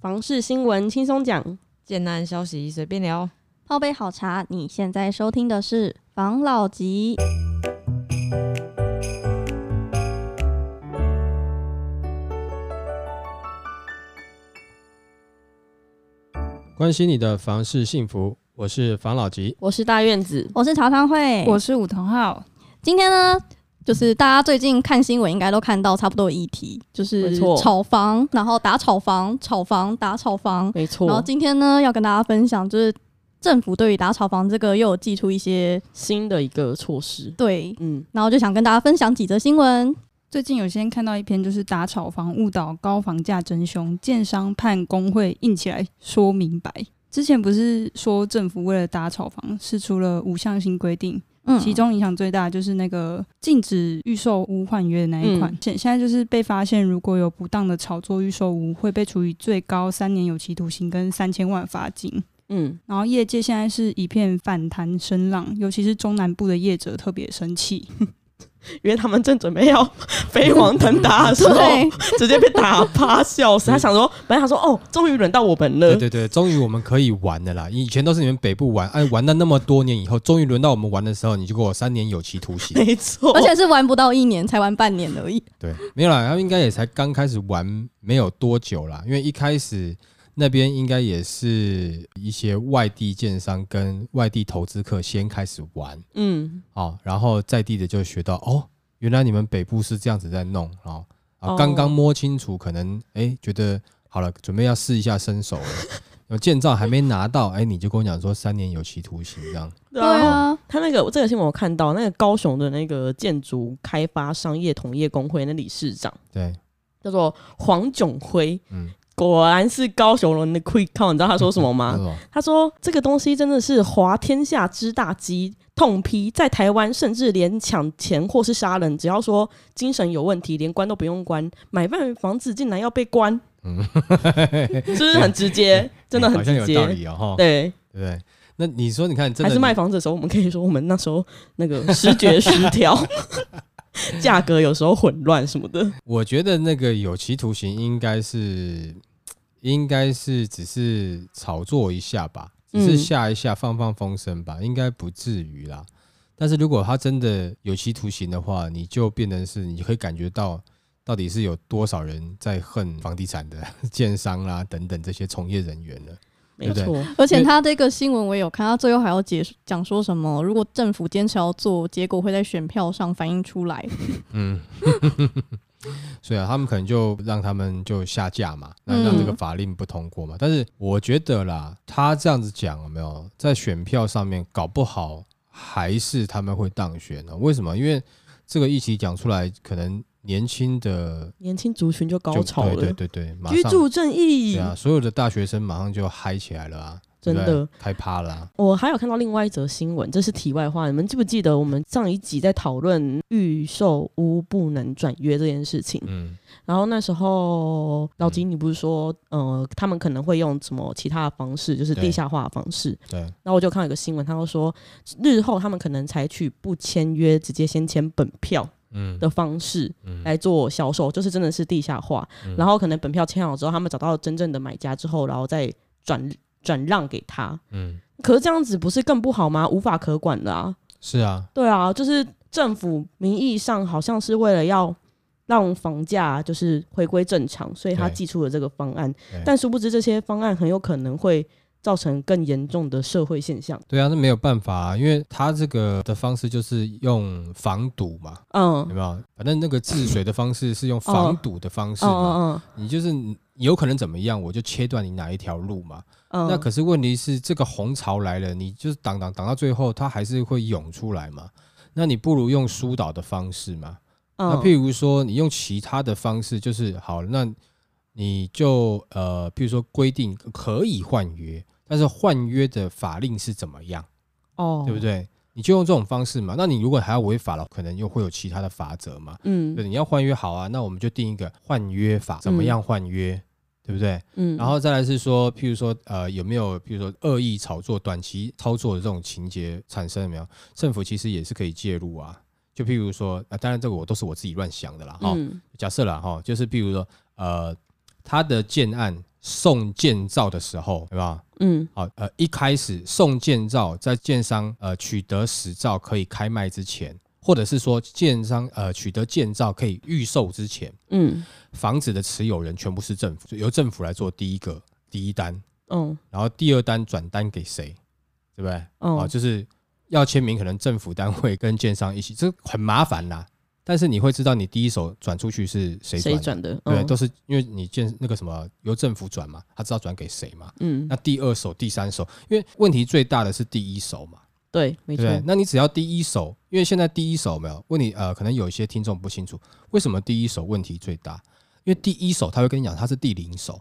房事新闻轻松讲，建案消息随便聊，泡杯好茶。你现在收听的是房老吉。关心你的房事幸福，我是房老吉，我是大院子，我是茶汤会，我是武同浩。今天呢，就是大家最近看新闻应该都看到差不多议题，就是炒房，然后打炒房，炒房打炒房，没错。然后今天呢，要跟大家分享，就是政府对于打炒房这个又有寄出一些新的一个措施。对，嗯，然后就想跟大家分享几则新闻。最近有先看到一篇，就是打炒房误导高房价真凶，建商判工会硬起来说明白。之前不是说政府为了打炒房，是出了五项新规定，嗯，其中影响最大就是那个禁止预售屋换约的那一款。现、嗯、现在就是被发现，如果有不当的炒作预售屋，会被处以最高三年有期徒刑跟三千万罚金。嗯，然后业界现在是一片反弹声浪，尤其是中南部的业者特别生气。因为他们正准备要 飞黄腾达的时候，直接被打趴，笑死。他想说，本来他说，哦，终于轮到我们了。对对对，终于我们可以玩的啦！以前都是你们北部玩，哎，玩了那么多年以后，终于轮到我们玩的时候，你就给我三年有期徒刑。没错，而且是玩不到一年，才玩半年而已。对，没有啦，他们应该也才刚开始玩，没有多久啦。因为一开始。那边应该也是一些外地建商跟外地投资客先开始玩，嗯，哦，然后在地的就学到，哦，原来你们北部是这样子在弄，哦，啊，刚刚摸清楚，可能哎觉得好了，准备要试一下身手了，有建造还没拿到，哎，你就跟我讲说三年有期徒刑这样。对啊，他那个这个新闻我看到，那个高雄的那个建筑开发商业同业工会那理事长，对，叫做黄炯辉，嗯。果然是高雄人的 quick call，你知道他说什么吗？他说这个东西真的是滑天下之大稽，痛批在台湾，甚至连抢钱或是杀人，只要说精神有问题，连关都不用关，买办房子竟然要被关，嗯，是不是很直接？真的很直接，有道理哦。对对，那你说，你看，还是卖房子的时候，我们可以说我们那时候那个视觉失调。价格有时候混乱什么的，我觉得那个有期徒刑应该是，应该是只是炒作一下吧，只是吓一下放放风声吧，应该不至于啦。但是如果他真的有期徒刑的话，你就变成是你可以感觉到到底是有多少人在恨房地产的 建商啦等等这些从业人员了。没错，而且他这个新闻我也有看，他最后还要解讲说什么，如果政府坚持要做，结果会在选票上反映出来。嗯，所以啊，他们可能就让他们就下架嘛，那让这个法令不通过嘛。但是我觉得啦，他这样子讲有没有在选票上面搞不好还是他们会当选呢？为什么？因为这个议题讲出来可能。年轻的年轻族群就高潮了，对对对对，居住正义，对啊，所有的大学生马上就嗨起来了啊，真的开趴了啊。我还有看到另外一则新闻，这是题外话，你们记不记得我们上一集在讨论预售屋不能转约这件事情？嗯，然后那时候老吉，你不是说，呃，他们可能会用什么其他的方式，就是地下化的方式？对。然后我就看到一个新闻，他就说日后他们可能采取不签约，直接先签本票。嗯的方式来做销售，就是真的是地下化，然后可能本票签好之后，他们找到真正的买家之后，然后再转转让给他。嗯，可是这样子不是更不好吗？无法可管的啊。是啊，对啊，就是政府名义上好像是为了要让房价就是回归正常，所以他祭出了这个方案，但殊不知这些方案很有可能会。造成更严重的社会现象。对啊，那没有办法啊，因为他这个的方式就是用防堵嘛，嗯，有没有？反正那个治水的方式是用防堵的方式嘛，嗯嗯，你就是有可能怎么样，我就切断你哪一条路嘛。嗯，那可是问题是，这个红潮来了，你就是挡挡挡到最后，它还是会涌出来嘛。那你不如用疏导的方式嘛。那譬如说，你用其他的方式，就是好，那。你就呃，譬如说规定可以换约，但是换约的法令是怎么样？哦，对不对？你就用这种方式嘛。那你如果还要违法了，可能又会有其他的法则嘛。嗯，对，你要换约好啊，那我们就定一个换约法，怎么样换约？嗯、对不对？嗯，然后再来是说，譬如说呃，有没有譬如说恶意炒作、短期操作的这种情节产生？了没有？政府其实也是可以介入啊。就譬如说，啊，当然这个我都是我自己乱想的啦。哈、嗯，假设了哈，就是譬如说呃。他的建案送建造的时候，对吧？嗯，好，呃，一开始送建造，在建商呃取得使照可以开卖之前，或者是说建商呃取得建造可以预售之前，嗯，房子的持有人全部是政府，由政府来做第一个第一单，嗯，然后第二单转单给谁，对不对？哦，就是要签名，可能政府单位跟建商一起，这很麻烦啦。但是你会知道你第一手转出去是谁转的，对，都是因为你建那个什么由政府转嘛，他知道转给谁嘛。嗯，那第二手、第三手，因为问题最大的是第一手嘛。对，没错。那你只要第一手，因为现在第一手没有问你，呃，可能有一些听众不清楚为什么第一手问题最大，因为第一手他会跟你讲他是第零手，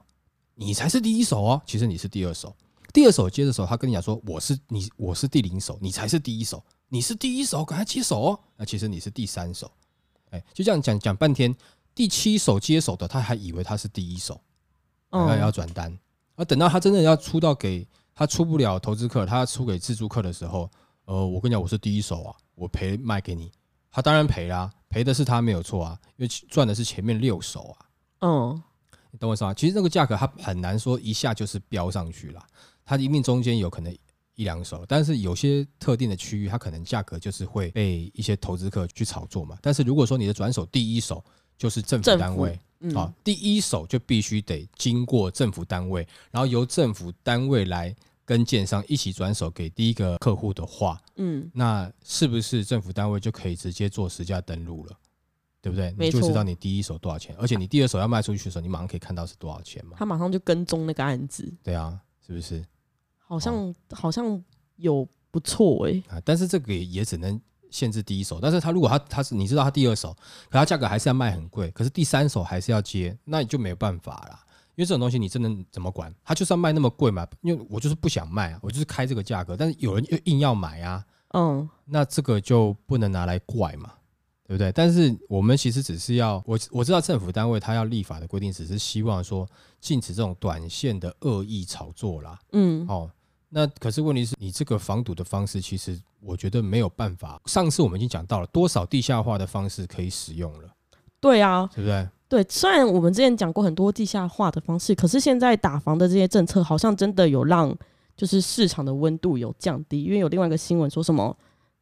你才是第一手哦，其实你是第二手。第二手接的时候，他跟你讲说我是你，我是第零手，你才是第一手，你是第一手，赶快接手哦。那其实你是第三手。哎，就这样讲讲半天，第七手接手的他还以为他是第一手，还要转单，而等到他真的要出到给他出不了投资客，他出给自住客的时候，呃，我跟你讲，我是第一手啊，我赔卖给你，他当然赔啦，赔的是他没有错啊，因为赚的是前面六手啊，嗯，你懂我意思吗？其实这个价格它很难说一下就是飙上去啦，它一定中间有可能。一两手，但是有些特定的区域，它可能价格就是会被一些投资客去炒作嘛。但是如果说你的转手第一手就是政府单位，嗯、啊，第一手就必须得经过政府单位，然后由政府单位来跟建商一起转手给第一个客户的话，嗯，那是不是政府单位就可以直接做实价登录了？对不对？你就知道你第一手多少钱，而且你第二手要卖出去的时候，你马上可以看到是多少钱嘛。他马上就跟踪那个案子，对啊，是不是？好像、哦、好像有不错哎、欸，但是这个也也只能限制第一手。但是他如果他他是你知道他第二手，可他价格还是要卖很贵，可是第三手还是要接，那你就没有办法了。因为这种东西你真的怎么管？他就算卖那么贵嘛？因为我就是不想卖啊，我就是开这个价格，但是有人又硬要买啊，嗯，那这个就不能拿来怪嘛，对不对？但是我们其实只是要我我知道政府单位他要立法的规定，只是希望说禁止这种短线的恶意炒作啦，嗯，哦。那可是问题是你这个防堵的方式，其实我觉得没有办法。上次我们已经讲到了多少地下化的方式可以使用了，对啊，对不对？对，虽然我们之前讲过很多地下化的方式，可是现在打房的这些政策好像真的有让就是市场的温度有降低，因为有另外一个新闻说什么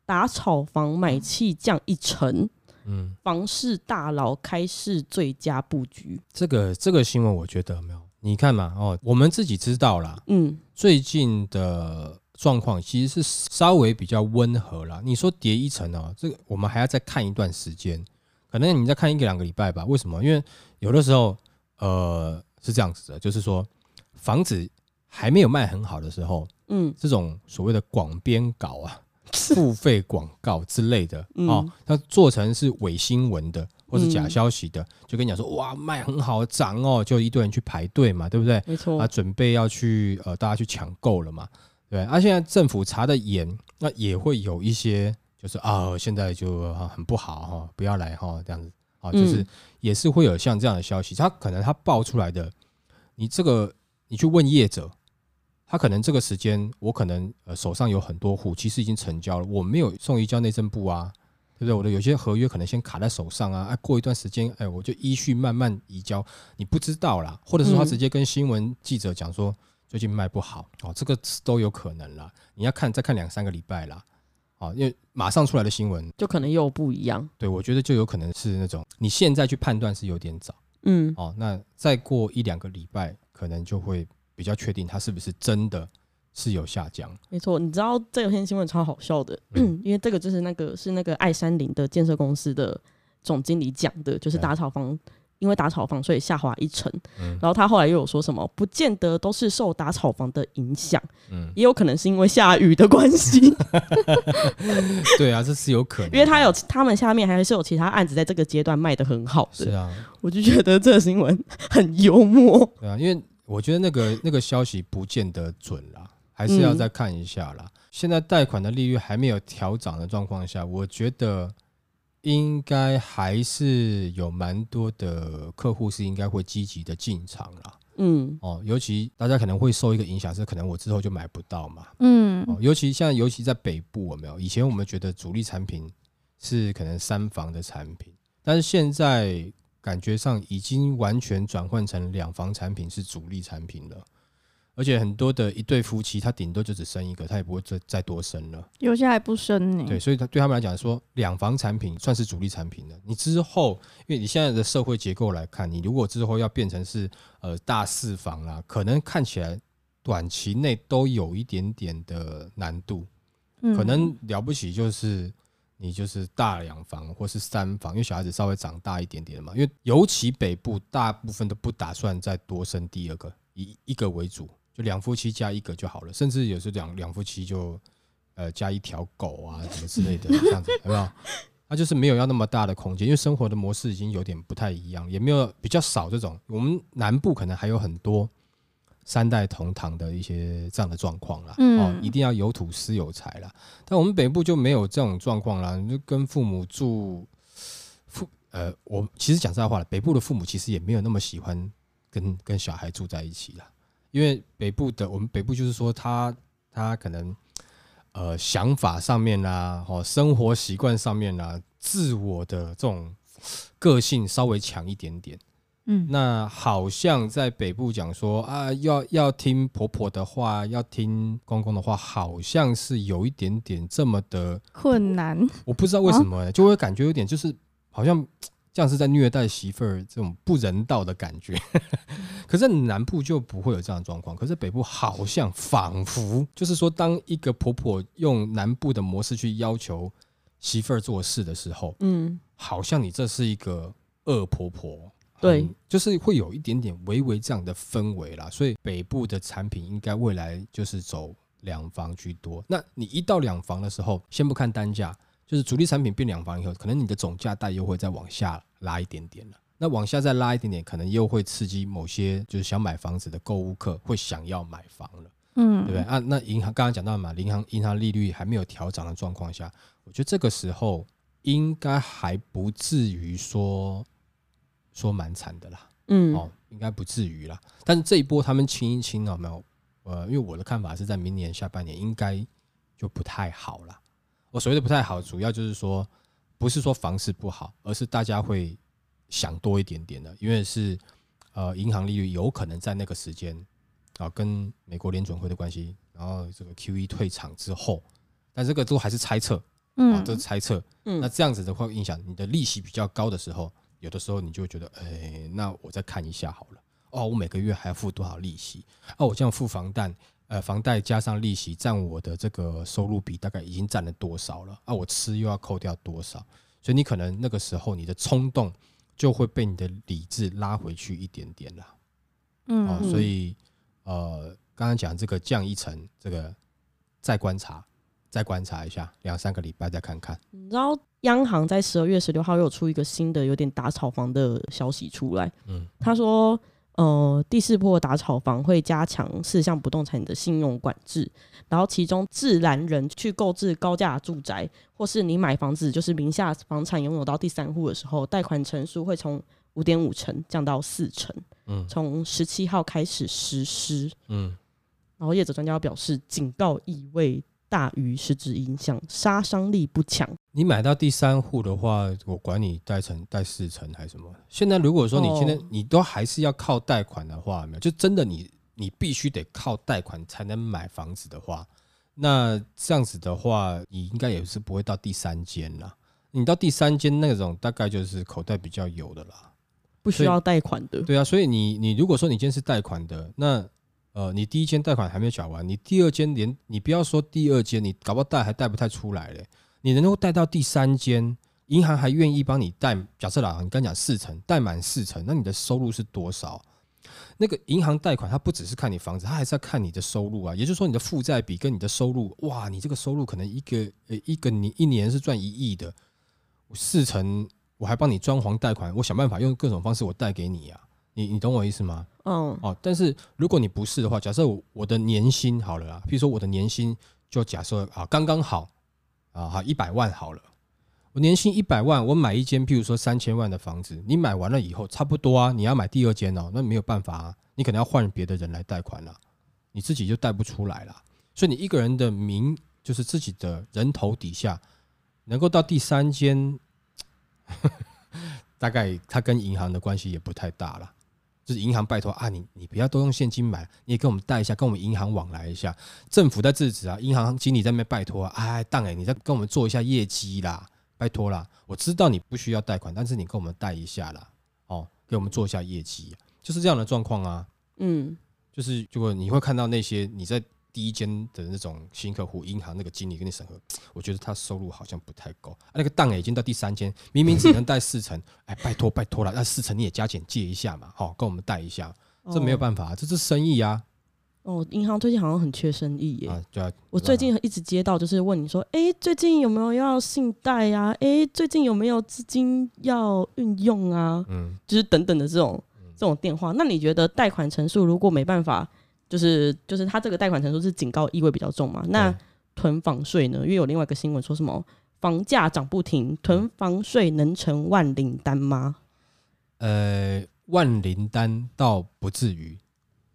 打炒房买气降一成，嗯，房市大佬开市最佳布局。这个这个新闻我觉得没有。你看嘛，哦，我们自己知道啦，嗯，最近的状况其实是稍微比较温和啦。你说跌一层哦，这个我们还要再看一段时间，可能你再看一个两个礼拜吧。为什么？因为有的时候，呃，是这样子的，就是说房子还没有卖很好的时候，嗯，这种所谓的广编稿啊、付费广告之类的，哦，它做成是伪新闻的。或是假消息的，嗯、就跟你讲说哇卖很好涨哦，就一堆人去排队嘛，对不对？没错啊，准备要去呃，大家去抢购了嘛，对。而、啊、现在政府查的严，那也会有一些就是啊，现在就很不好哈，不要来哈，这样子啊，就是也是会有像这样的消息，他可能他爆出来的，你这个你去问业者，他可能这个时间我可能呃手上有很多户，其实已经成交了，我没有送移交内政部啊。对不对？我的有些合约可能先卡在手上啊，哎，过一段时间，哎，我就依序慢慢移交。你不知道啦，或者是说他直接跟新闻记者讲说最近卖不好哦，这个都有可能啦。你要看再看两三个礼拜啦，哦，因为马上出来的新闻就可能又不一样。对，我觉得就有可能是那种你现在去判断是有点早，嗯，哦，那再过一两个礼拜，可能就会比较确定它是不是真的。是有下降，没错。你知道这篇新闻超好笑的，嗯、因为这个就是那个是那个爱山林的建设公司的总经理讲的，就是打草房，因为打草房所以下滑一成。嗯、然后他后来又有说什么，不见得都是受打草房的影响，嗯，也有可能是因为下雨的关系。对啊，这是有可能，因为他有他们下面还是有其他案子在这个阶段卖的很好的。是啊，我就觉得这个新闻很幽默。对啊，因为我觉得那个那个消息不见得准啦。还是要再看一下啦。嗯、现在贷款的利率还没有调涨的状况下，我觉得应该还是有蛮多的客户是应该会积极的进场啦。嗯，哦，尤其大家可能会受一个影响是，可能我之后就买不到嘛。嗯，哦，尤其现在，尤其在北部，有没有？以前我们觉得主力产品是可能三房的产品，但是现在感觉上已经完全转换成两房产品是主力产品了。而且很多的一对夫妻，他顶多就只生一个，他也不会再再多生了。有些还不生呢。对，所以他对他们来讲说，两房产品算是主力产品了。你之后，因为你现在的社会结构来看，你如果之后要变成是呃大四房啦，可能看起来短期内都有一点点的难度。嗯可能了不起就是你就是大两房或是三房，因为小孩子稍微长大一点点嘛。因为尤其北部大部分都不打算再多生第二个，以一个为主。就两夫妻加一个就好了，甚至有时候两两夫妻就呃加一条狗啊什么之类的这样子，有没有？他就是没有要那么大的空间，因为生活的模式已经有点不太一样，也没有比较少这种。我们南部可能还有很多三代同堂的一些这样的状况啦，哦，一定要有土司有财啦。但我们北部就没有这种状况啦，就跟父母住父呃，我其实讲实在话了，北部的父母其实也没有那么喜欢跟跟小孩住在一起啦。因为北部的我们北部就是说他他可能呃想法上面啦，哦生活习惯上面啦，自我的这种个性稍微强一点点，嗯，那好像在北部讲说啊，要要听婆婆的话，要听公公的话，好像是有一点点这么的困难，我不知道为什么，就会感觉有点就是好像。这样是在虐待媳妇儿，这种不人道的感觉。可是南部就不会有这样的状况，可是北部好像仿佛就是说，当一个婆婆用南部的模式去要求媳妇儿做事的时候，嗯，好像你这是一个恶婆婆，对，就是会有一点点微微这样的氛围啦。所以北部的产品应该未来就是走两房居多。那你一到两房的时候，先不看单价。就是主力产品变两房以后，可能你的总价带又会再往下拉一点点了。那往下再拉一点点，可能又会刺激某些就是想买房子的购物客会想要买房了，嗯，对不对啊？那银行刚刚讲到嘛，银行银行利率还没有调涨的状况下，我觉得这个时候应该还不至于说说蛮惨的啦，嗯，哦，应该不至于啦。但是这一波他们清一清啊，没有，呃，因为我的看法是在明年下半年应该就不太好了。我所谓的不太好，主要就是说，不是说房市不好，而是大家会想多一点点的，因为是呃银行利率有可能在那个时间啊跟美国联准会的关系，然后这个 QE 退场之后，但这个都还是猜测，啊，都是猜测。那这样子的话，影响你的利息比较高的时候，有的时候你就会觉得，哎，那我再看一下好了。哦，我每个月还要付多少利息？哦，我这样付房贷。呃，房贷加上利息占我的这个收入比大概已经占了多少了？啊，我吃又要扣掉多少？所以你可能那个时候你的冲动就会被你的理智拉回去一点点了。嗯，哦，所以呃，刚刚讲这个降一层，这个再观察，再观察一下，两三个礼拜再看看。你知道央行在十二月十六号又有出一个新的有点打炒房的消息出来。嗯，他说。呃，第四波打炒房会加强四项不动产的信用管制，然后其中自然人去购置高价住宅，或是你买房子就是名下房产拥有到第三户的时候，贷款成数会从五点五成降到四成。嗯，从十七号开始实施。嗯，然后业者专家表示，警告意味大于实质影响，杀伤力不强。你买到第三户的话，我管你贷成贷四成还是什么。现在如果说你现在你都还是要靠贷款的话，没有，就真的你你必须得靠贷款才能买房子的话，那这样子的话，你应该也是不会到第三间啦。你到第三间那种，大概就是口袋比较有的啦，不需要贷款的。对啊，所以你你如果说你今天是贷款的，那呃，你第一间贷款还没有缴完，你第二间连你不要说第二间，你搞不好贷还贷不太出来嘞。你能够贷到第三间，银行还愿意帮你贷。假设啦，你刚讲四成，贷满四成，那你的收入是多少？那个银行贷款它不只是看你房子，它还是要看你的收入啊。也就是说，你的负债比跟你的收入，哇，你这个收入可能一个呃一个你一年是赚一亿的，四成我还帮你装潢贷款，我想办法用各种方式我贷给你呀、啊。你你懂我意思吗？嗯，哦，但是如果你不是的话，假设我的年薪好了啦，比如说我的年薪就假设啊刚刚好啊好一百万好了，我年薪一百万，我买一间譬如说三千万的房子，你买完了以后差不多啊，你要买第二间哦，那没有办法啊，你可能要换别的人来贷款了，你自己就贷不出来了，所以你一个人的名就是自己的人头底下能够到第三间。大概他跟银行的关系也不太大了。就是银行拜托啊，你你不要都用现金买，你也跟我们贷一下，跟我们银行往来一下。政府在制止啊，银行经理在那边拜托啊，哎，当然你再跟我们做一下业绩啦，拜托啦。我知道你不需要贷款，但是你跟我们贷一下啦，哦，给我们做一下业绩，就是这样的状况啊。嗯，就是如果你会看到那些你在。第一间的那种新客户，银行那个经理跟你审核，我觉得他收入好像不太够。啊，那个档已经到第三间，明明只能贷四成，哎，拜托拜托了，那四成你也加减借一下嘛，好，跟我们贷一下，这没有办法，这是生意啊。哦，银行最近好像很缺生意耶。啊，对啊。我最近一直接到就是问你说，哎，最近有没有要信贷呀？哎，最近有没有资金要运用啊？嗯，就是等等的这种这种电话。那你觉得贷款成数如果没办法？就是就是他这个贷款成数是警告意味比较重嘛？那囤房税呢？因为有另外一个新闻说什么房价涨不停，囤房税能成万灵丹吗？呃，万灵丹倒不至于，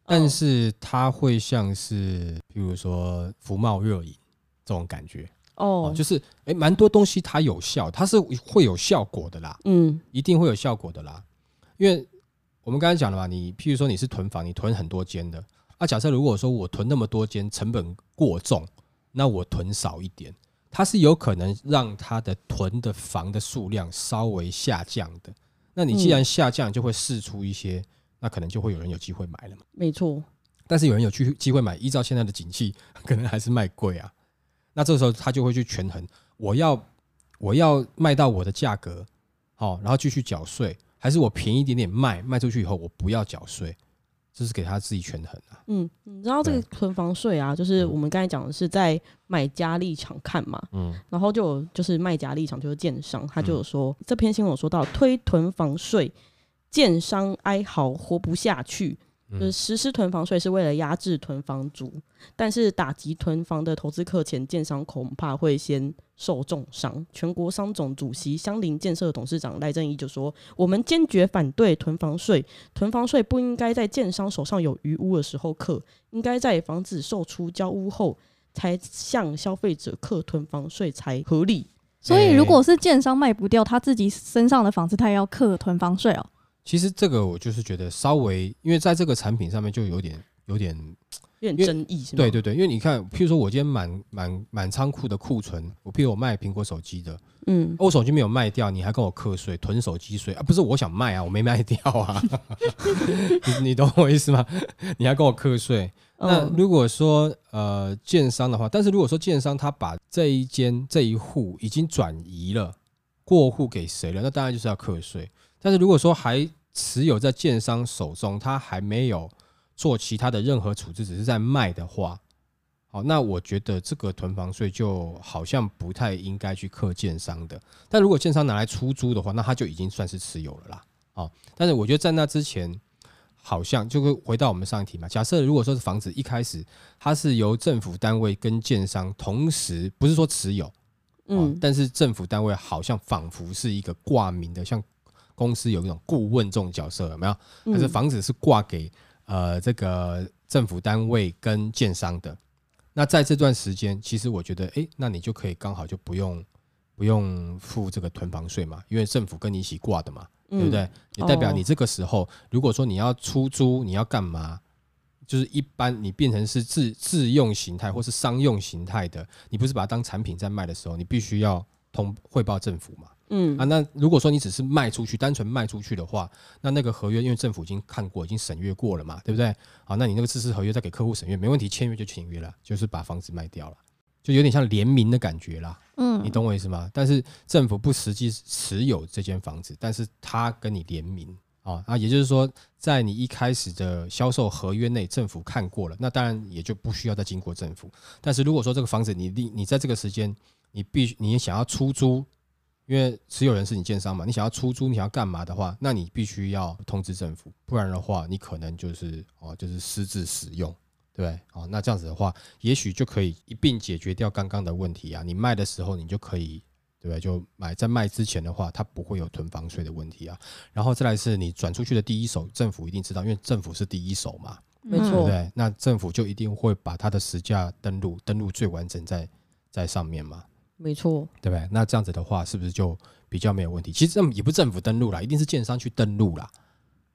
但是它会像是譬如说福茂热饮这种感觉哦，就是哎，蛮多东西它有效，它是会有效果的啦，嗯，一定会有效果的啦，因为我们刚才讲了嘛，你譬如说你是囤房，你囤很多间的。那、啊、假设如果说我囤那么多间，成本过重，那我囤少一点，它是有可能让它的囤的房的数量稍微下降的。那你既然下降，就会试出一些，那可能就会有人有机会买了嘛。没错。但是有人有机机会买，依照现在的景气，可能还是卖贵啊。那这个时候他就会去权衡，我要我要卖到我的价格，好，然后继续缴税，还是我便宜一点点卖，卖出去以后我不要缴税。这是给他自己权衡啊。嗯，你知道这个囤房税啊，就是我们刚才讲的是在买家立场看嘛。嗯。然后就就是卖家立场就是建商，他就有说、嗯、这篇新闻有说到推囤房税，建商哀嚎活不下去。就是实施囤房税是为了压制囤房族，但是打击囤房的投资客前，建商恐怕会先受重伤。全国商总主席相邻建设董事长赖正义就说：“我们坚决反对囤房税，囤房税不应该在建商手上有余屋的时候课，应该在房子售出交屋后才向消费者课囤房税才合理。所以，如果是建商卖不掉他自己身上的房子，他也要课囤房税哦。”其实这个我就是觉得稍微，因为在这个产品上面就有点有点有点争议，是吗？对对对，因为你看，譬如说我今天满满满仓库的库存，我譬如我卖苹果手机的，嗯，我手机没有卖掉，你还跟我课税，囤手机税啊？不是我想卖啊，我没卖掉啊，你你懂我意思吗？你还跟我课税？那如果说呃建商的话，但是如果说建商他把这一间这一户已经转移了，过户给谁了？那当然就是要课税。但是如果说还持有在建商手中，他还没有做其他的任何处置，只是在卖的话，好，那我觉得这个囤房税就好像不太应该去课建商的。但如果建商拿来出租的话，那他就已经算是持有了啦。好，但是我觉得在那之前，好像就会回到我们上一题嘛。假设如果说是房子一开始它是由政府单位跟建商同时，不是说持有，嗯，但是政府单位好像仿佛是一个挂名的，像。公司有一种顾问这种角色有没有？但是房子是挂给呃这个政府单位跟建商的。那在这段时间，其实我觉得，哎，那你就可以刚好就不用不用付这个囤房税嘛，因为政府跟你一起挂的嘛，对不对？也代表你这个时候，如果说你要出租，你要干嘛？就是一般你变成是自自用形态或是商用形态的，你不是把它当产品在卖的时候，你必须要通汇报政府嘛。嗯啊，那如果说你只是卖出去，单纯卖出去的话，那那个合约因为政府已经看过，已经审阅过了嘛，对不对？好，那你那个自治合约再给客户审阅，没问题，签约就签约了，就是把房子卖掉了，就有点像联名的感觉啦。嗯，你懂我意思吗？但是政府不实际持有这间房子，但是他跟你联名啊，啊，也就是说，在你一开始的销售合约内，政府看过了，那当然也就不需要再经过政府。但是如果说这个房子你你你在这个时间，你必须你想要出租。因为持有人是你建商嘛，你想要出租，你想要干嘛的话，那你必须要通知政府，不然的话，你可能就是哦，就是私自使用，对不对？哦，那这样子的话，也许就可以一并解决掉刚刚的问题啊。你卖的时候，你就可以，对不对？就买在卖之前的话，它不会有囤房税的问题啊。然后再来是你转出去的第一手，政府一定知道，因为政府是第一手嘛，没错，对不对？那政府就一定会把它的实价登录登录最完整在在上面嘛。没错，对不对？那这样子的话，是不是就比较没有问题？其实这也不是政府登录啦，一定是建商去登录啦。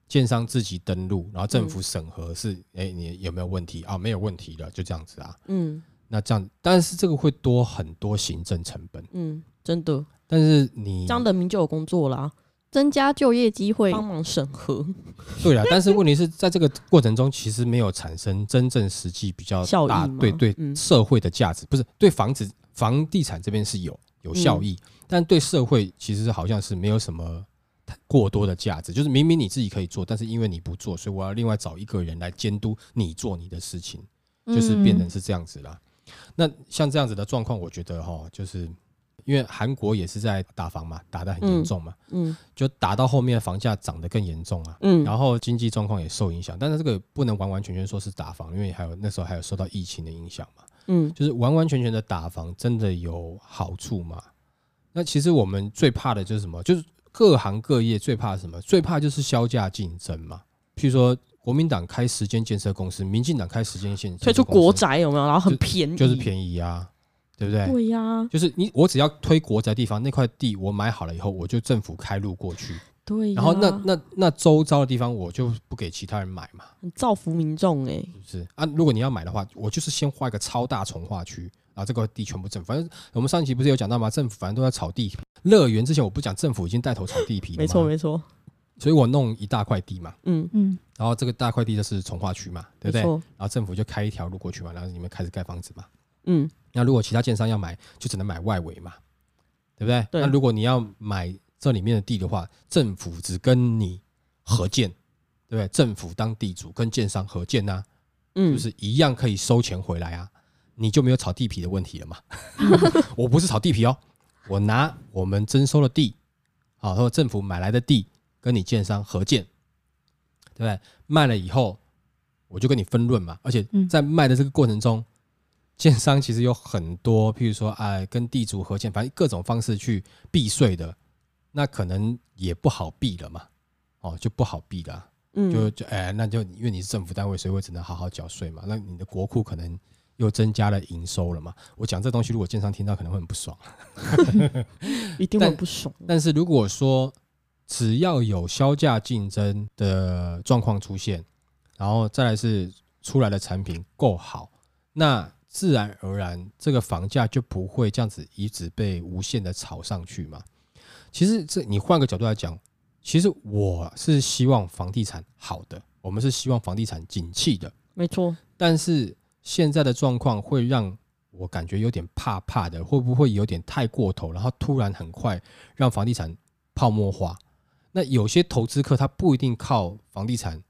建商自己登录，然后政府审核是，哎、嗯，你有没有问题啊？没有问题的，就这样子啊。嗯，那这样，但是这个会多很多行政成本。嗯，真的。但是你张德明就有工作啦，增加就业机会，帮忙审核。对啦，但是问题是在这个过程中，其实没有产生真正实际比较大对对社会的价值，嗯、不是对房子房地产这边是有有效益，嗯、但对社会其实好像是没有什么。过多的价值，就是明明你自己可以做，但是因为你不做，所以我要另外找一个人来监督你做你的事情，就是变成是这样子啦。嗯、那像这样子的状况，我觉得哈，就是因为韩国也是在打房嘛，打得很严重嘛，嗯，嗯就打到后面房价涨得更严重啊，嗯，然后经济状况也受影响。但是这个不能完完全全说是打房，因为还有那时候还有受到疫情的影响嘛，嗯，就是完完全全的打房真的有好处吗？那其实我们最怕的就是什么？就是各行各业最怕什么？最怕就是销价竞争嘛。譬如说，国民党开时间建设公司，民进党开时间建设，推出国宅有没有？然后很便宜，就，就是便宜啊，对不对？对呀、啊，就是你我只要推国宅地方那块地，我买好了以后，我就政府开路过去。对、啊，然后那那那周遭的地方，我就不给其他人买嘛，很造福民众哎、欸，是不是啊？如果你要买的话，我就是先画一个超大从化区。然后，这个地全部政府，反正我们上一期不是有讲到吗？政府反正都在炒地皮。乐园之前我不讲，政府已经带头炒地皮了。没错没错。所以我弄一大块地嘛，嗯嗯，然后这个大块地就是从化区嘛，对不对？然后政府就开一条路过去嘛，然后你们开始盖房子嘛，嗯。那如果其他建商要买，就只能买外围嘛，对不对？对。那如果你要买这里面的地的话，政府只跟你合建，对不对？政府当地主跟建商合建呐，嗯，就是一样可以收钱回来啊。你就没有炒地皮的问题了嘛？我不是炒地皮哦，我拿我们征收的地，好，或者政府买来的地，跟你建商合建，对不对？卖了以后，我就跟你分润嘛。而且在卖的这个过程中，建商其实有很多，譬如说，哎，跟地主合建，反正各种方式去避税的，那可能也不好避了嘛。哦，就不好避了。嗯，就就哎，那就因为你是政府单位，所以我只能好好缴税嘛。那你的国库可能。又增加了营收了嘛？我讲这东西，如果建商听到可能会很不爽，一定会不爽但。但是如果说只要有销价竞争的状况出现，然后再来是出来的产品够好，那自然而然这个房价就不会这样子一直被无限的炒上去嘛。其实这你换个角度来讲，其实我是希望房地产好的，我们是希望房地产景气的，没错。但是。现在的状况会让我感觉有点怕怕的，会不会有点太过头？然后突然很快让房地产泡沫化？那有些投资客他不一定靠房地产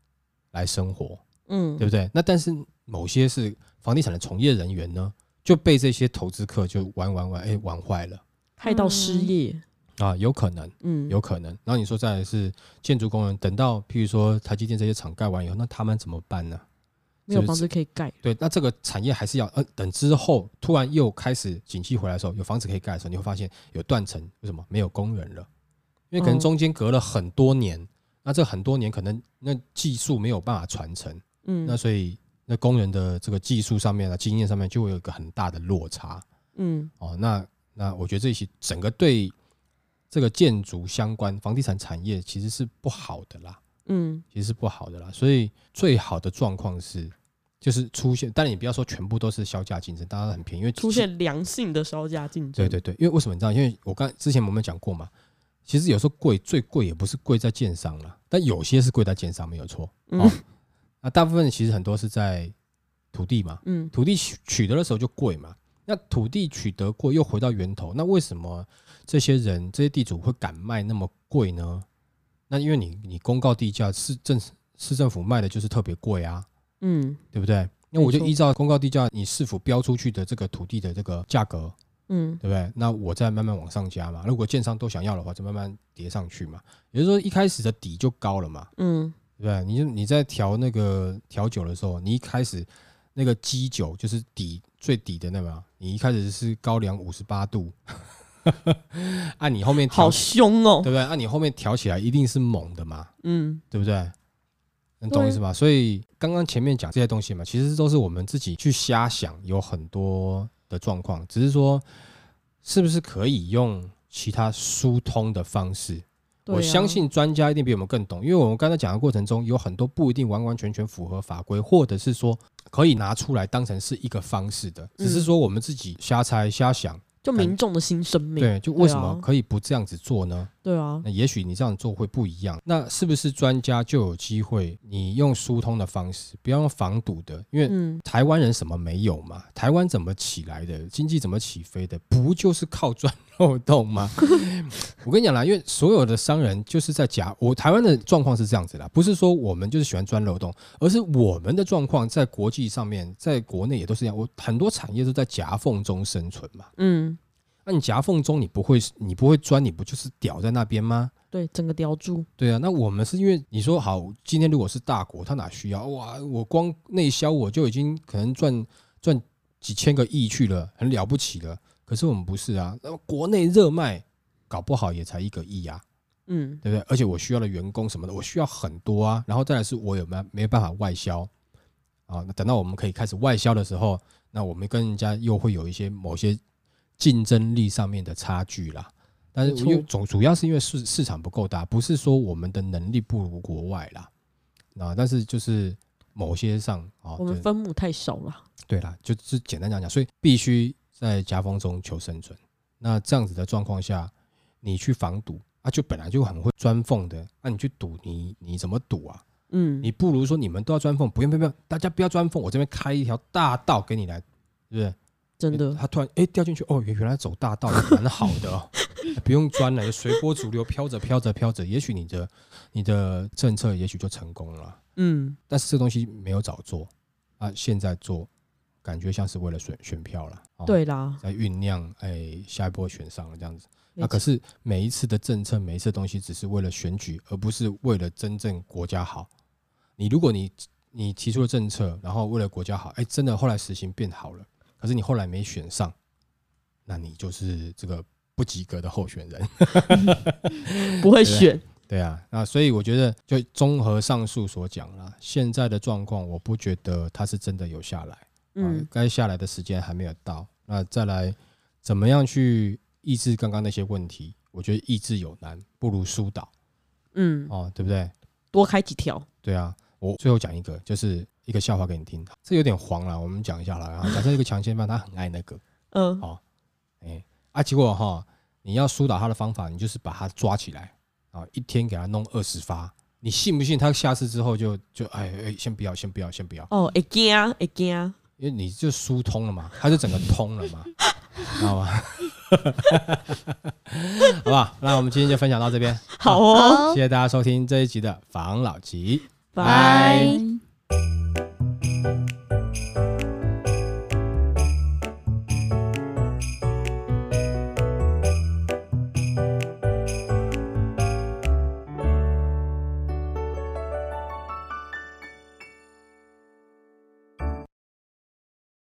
来生活，嗯，对不对？那但是某些是房地产的从业人员呢，就被这些投资客就玩玩玩，哎，玩坏了，害到失业啊，有可能，嗯，有可能。然后你说再来是建筑工人，等到譬如说台积电这些厂盖完以后，那他们怎么办呢？没有房子可以盖，对，那这个产业还是要呃等之后突然又开始景气回来的时候，有房子可以盖的时候，你会发现有断层，为什么？没有工人了，因为可能中间隔了很多年，嗯、那这很多年可能那技术没有办法传承，嗯，那所以那工人的这个技术上面啊，经验上面就会有一个很大的落差，嗯，哦，那那我觉得这些整个对这个建筑相关房地产产业其实是不好的啦。嗯，其实是不好的啦，所以最好的状况是，就是出现，但你不要说全部都是销价竞争，大家很便宜，因为出现良性的销价竞争。对对对，因为为什么你知道？因为我刚之前我们讲过嘛，其实有时候贵最贵也不是贵在建商啦，但有些是贵在建商没有错。哦，那大部分其实很多是在土地嘛，嗯，土地取取得的时候就贵嘛，那土地取得过又回到源头，那为什么这些人这些地主会敢卖那么贵呢？那因为你你公告地价市政市政府卖的就是特别贵啊，嗯，对不对？那我就依照公告地价，你市府标出去的这个土地的这个价格，嗯，对不对？那我再慢慢往上加嘛。如果建商都想要的话，就慢慢叠上去嘛。也就是说，一开始的底就高了嘛，嗯，对不对？你就你在调那个调酒的时候，你一开始那个基酒就是底最底的那个，你一开始是高粱五十八度。按你后面好凶哦，对不对？按你后面调起来一定是猛的嘛，嗯，对不对？能懂意思吗？所以刚刚前面讲这些东西嘛，其实都是我们自己去瞎想，有很多的状况，只是说是不是可以用其他疏通的方式？我相信专家一定比我们更懂，因为我们刚才讲的过程中有很多不一定完完全全符合法规，或者是说可以拿出来当成是一个方式的，只是说我们自己瞎猜瞎想。就民众的新生命，对，就为什么可以不这样子做呢？对啊，那也许你这样做会不一样。那是不是专家就有机会？你用疏通的方式，不要用防堵的，因为台湾人什么没有嘛？台湾怎么起来的？经济怎么起飞的？不就是靠钻漏洞吗？我跟你讲啦，因为所有的商人就是在夹。我台湾的状况是这样子啦，不是说我们就是喜欢钻漏洞，而是我们的状况在国际上面，在国内也都是这样。我很多产业都在夹缝中生存嘛。嗯。那你夹缝中你不会你不会钻，你不就是吊在那边吗？对，整个吊住。对啊，那我们是因为你说好，今天如果是大国，他哪需要哇？我光内销我就已经可能赚赚几千个亿去了，很了不起了。可是我们不是啊，那国内热卖搞不好也才一个亿啊，嗯，对不对？而且我需要的员工什么的，我需要很多啊。然后再来是我有没有没有办法外销啊？那等到我们可以开始外销的时候，那我们跟人家又会有一些某些。竞争力上面的差距啦，但是因为总主要是因为市市场不够大，不是说我们的能力不如国外啦，啊，但是就是某些上啊，我们分母太少了。对啦，就是简单讲讲，所以必须在夹缝中求生存。那这样子的状况下，你去防堵啊，就本来就很会钻缝的，那你去堵你你怎么堵啊？嗯，你不如说你们都要钻缝，不用不用不用，大家不要钻缝，我这边开一条大道给你来，对不对？真的，他突然哎掉进去哦，原原来走大道也蛮好的哦，不用钻了，随波逐流，飘着飘着飘着，也许你的你的政策也许就成功了。嗯，但是这东西没有早做啊，现在做感觉像是为了选选票了。对啦，在酝酿哎下一波选上了这样子。那可是每一次的政策，每一次的东西只是为了选举，而不是为了真正国家好。你如果你你提出了政策，然后为了国家好，哎，真的后来实行变好了。可是你后来没选上，那你就是这个不及格的候选人，不会选。对，啊，那所以我觉得，就综合上述所讲啦，现在的状况，我不觉得他是真的有下来，嗯，该下来的时间还没有到。那再来，怎么样去抑制刚刚那些问题？我觉得抑制有难，不如疏导，嗯，哦，对不对？多开几条。对啊，我最后讲一个，就是。一个笑话给你听，这有点黄了，我们讲一下了。然后假设一个强奸犯，他很爱那个，嗯，好，哎，啊，结果哈，你要疏导他的方法，你就是把他抓起来，啊，一天给他弄二十发，你信不信他下次之后就就哎哎，先不要，先不要，先不要。哦，会惊，会惊，因为你就疏通了嘛，他就整个通了嘛，知道吗？好吧，那我们今天就分享到这边，好哦，谢谢大家收听这一集的防老集，拜。thank you